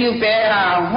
啊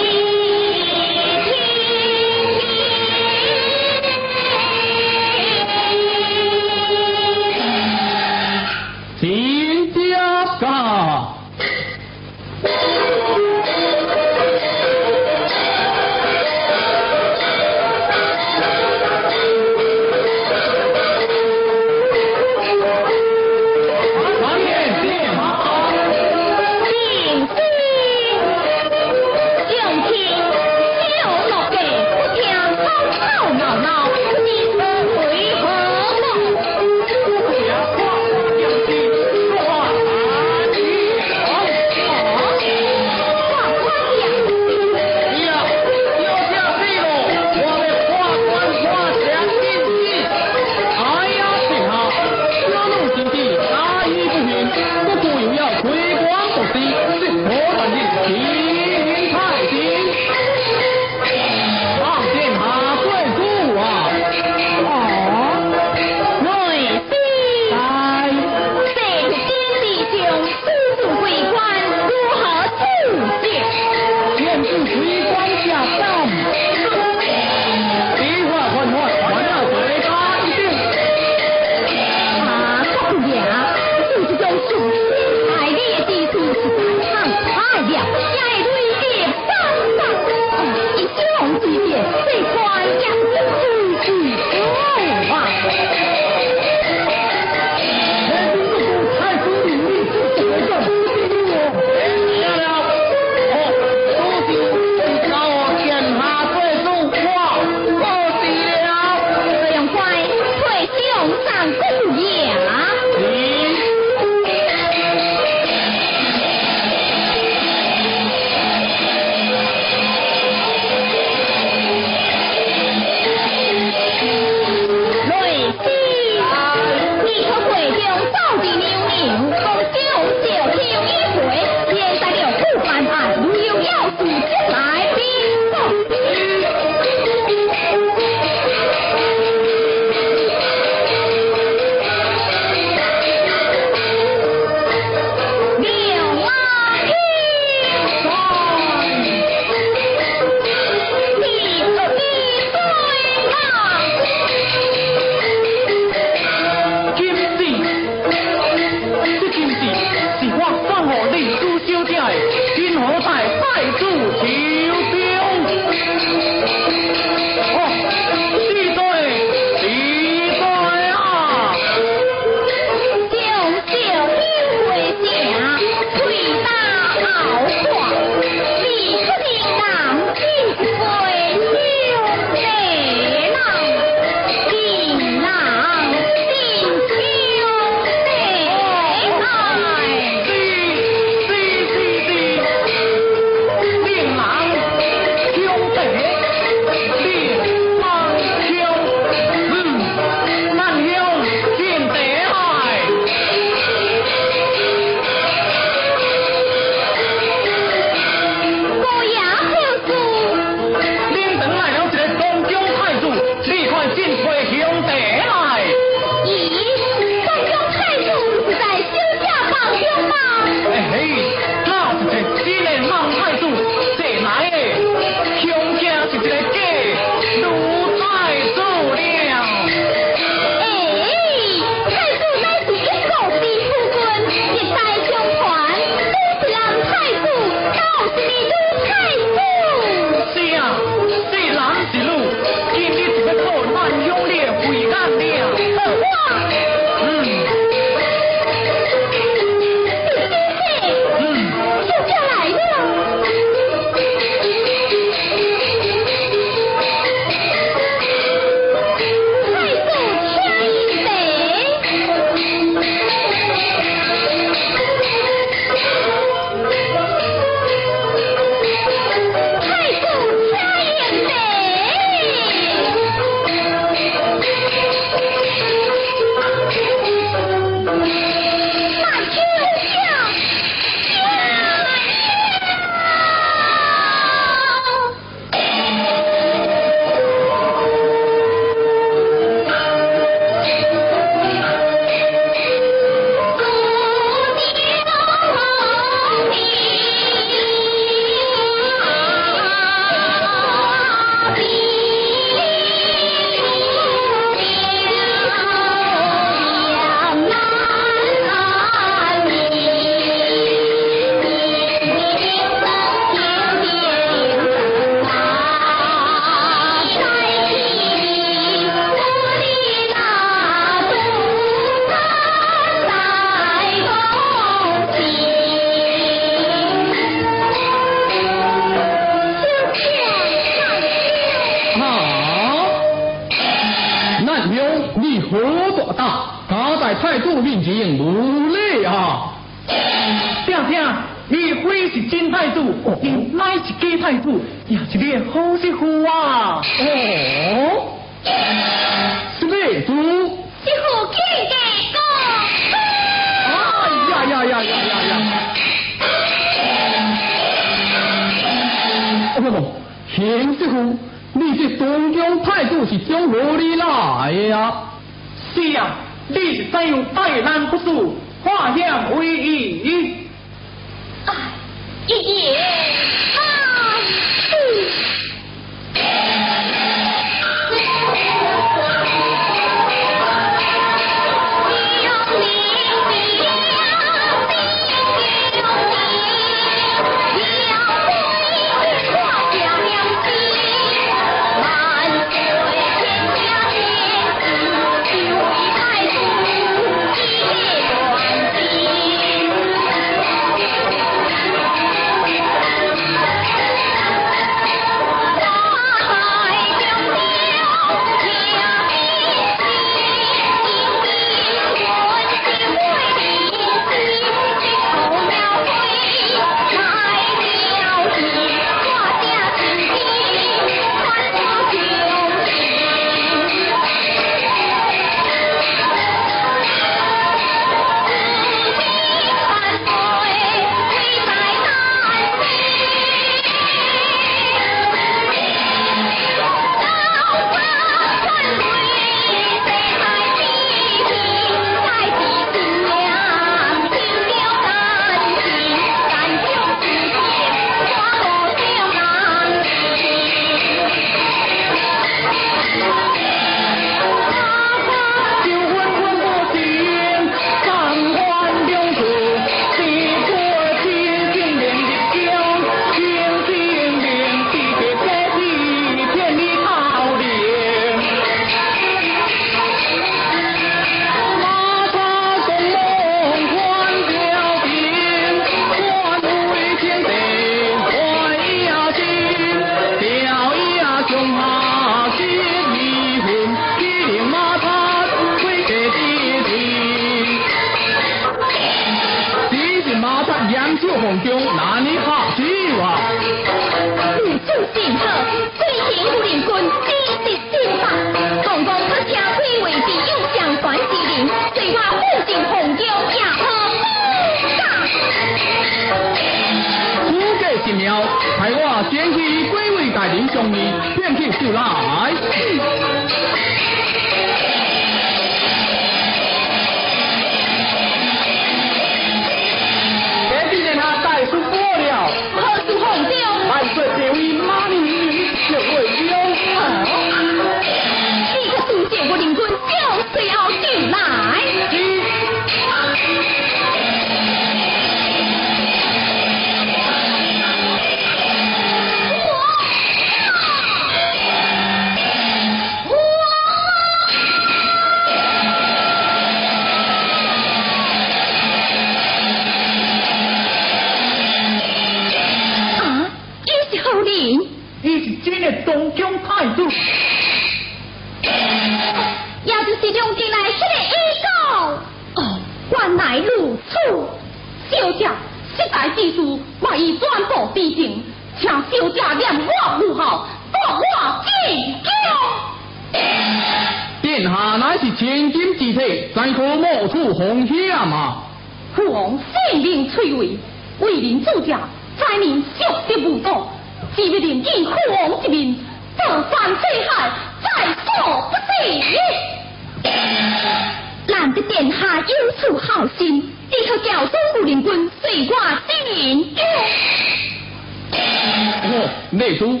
内中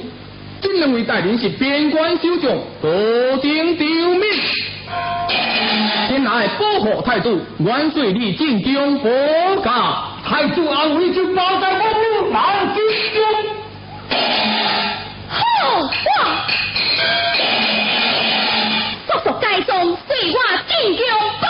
真认为大人是边关守将，何等刁民！天来保护太，万岁立正中，国家太祖安危就包在我们万军中。好，话不作假装，随我进宫。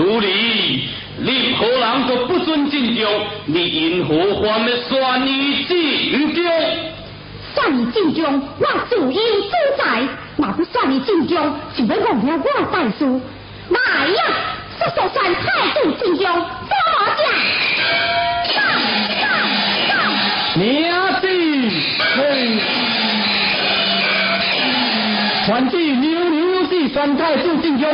如你，你何人都不准进帐。你因何犯了算你之语条？算进帐，我主有主宰。那不算你进帐，就要忘了我大事。来呀，说说算太祖进帐，打麻将。打打，嘿，传记牛牛是算太祖进帐。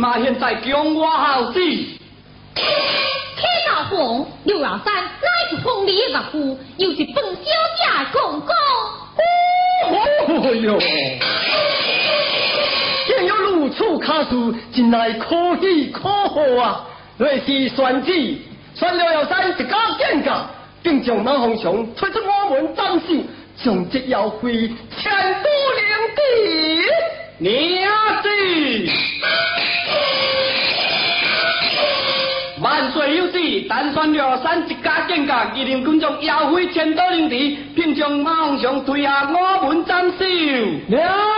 皇上擒下，现在江我好子。铁道红，刘老三乃是风里的岳父，又是本小姐的公公。哦哟，竟有如此处卡数，真乃可喜可贺啊！瑞是选子，选刘老三一家见价，并将马凤祥推出我门斩首，将这妖妃千都领地。娘子，万岁有旨，但选了山一家见价，一定军将妖妃千都领地，并将马洪祥推下我门斩首。